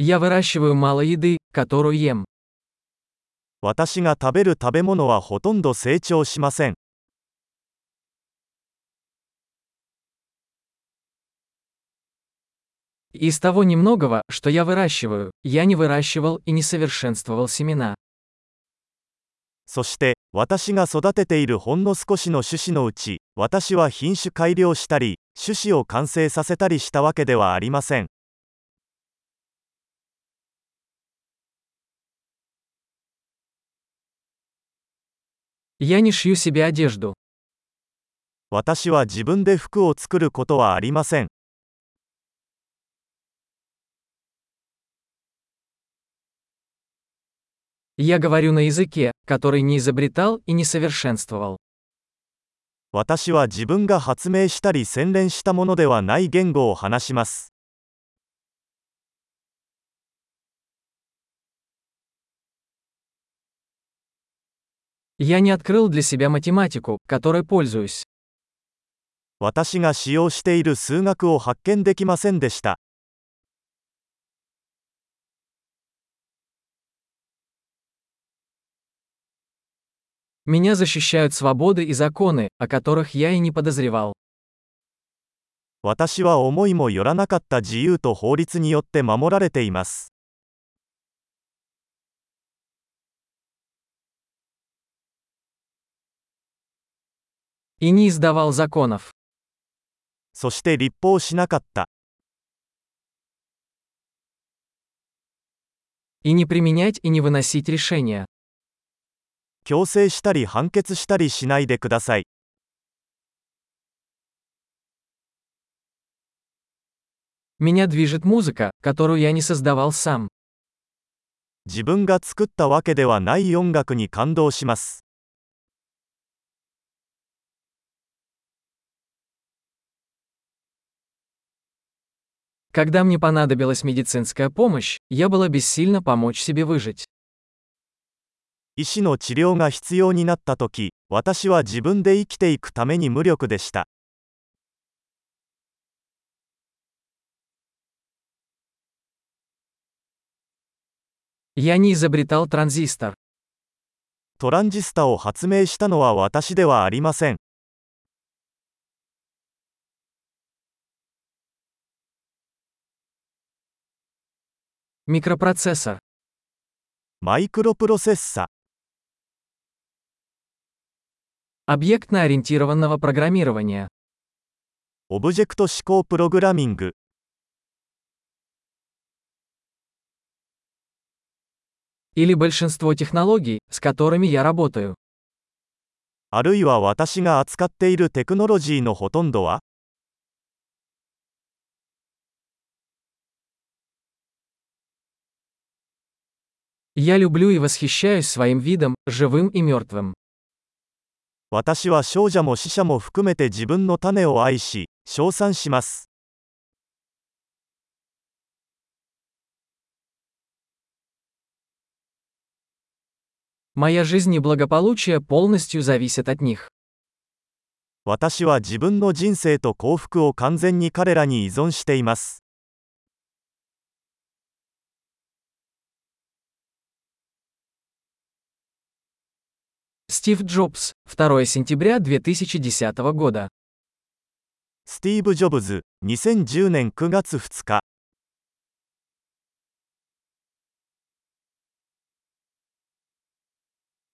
Я выращиваю мало еды, которую ем. 私が食べる食べ物はほとんど成長しません。 Из того немногого, что я выращиваю, я не выращивал и не совершенствовал семена. そして、私が育てているほんの少しの種子のうち、私は品種改良したり、種子を完成させたりしたわけではありません。 Я не шью себе одежду. 私は自分で服を作ることはありません。 Я говорю на языке, который не изобретал и не совершенствовал. 私は自分が発明したり洗練したものではない言語を話します。 Я не открыл для себя математику, которой пользуюсь. 私が使用している数学を発見できませんでした。 Меня защищают свободы и законы, о которых я и не подозревал. 私は思いもよらなかった自由と法律によって守られています。 И не издавал законов. そして立法しなかった。 И не применять и не выносить решения. 強制したり判決したりしないでください。 Меня движет музыка, которую я не создавал сам. 自分が作ったわけではない音楽に感動します。 Когда мне понадобилась медицинская помощь, я была бессильна помочь себе выжить. 医師の治療が必要になった時私は自分で生きていくために無力でした。 Я не изобретал транзистор. トランジスタを発明したのは私ではありません。 Микропроцессор. マイクロプロセッサ Объектно-ориентированного программирования. オブジェクト指向プログラミング Или большинство технологий, с которыми я работаю. あるいは私が扱っているテクノロジーのほとんどは Я люблю и восхищаюсь своим видом, живым и мертвым. 私は少女も死者も含めて自分の種を愛し、称賛します。 Моя жизнь и благополучие полностью зависят от них. 私は自分の人生と幸福を完全に彼らに依存しています。 Стив Джобс, 2 сентября 2010 года. スティーブ・ジョブズ、2010年9月2日。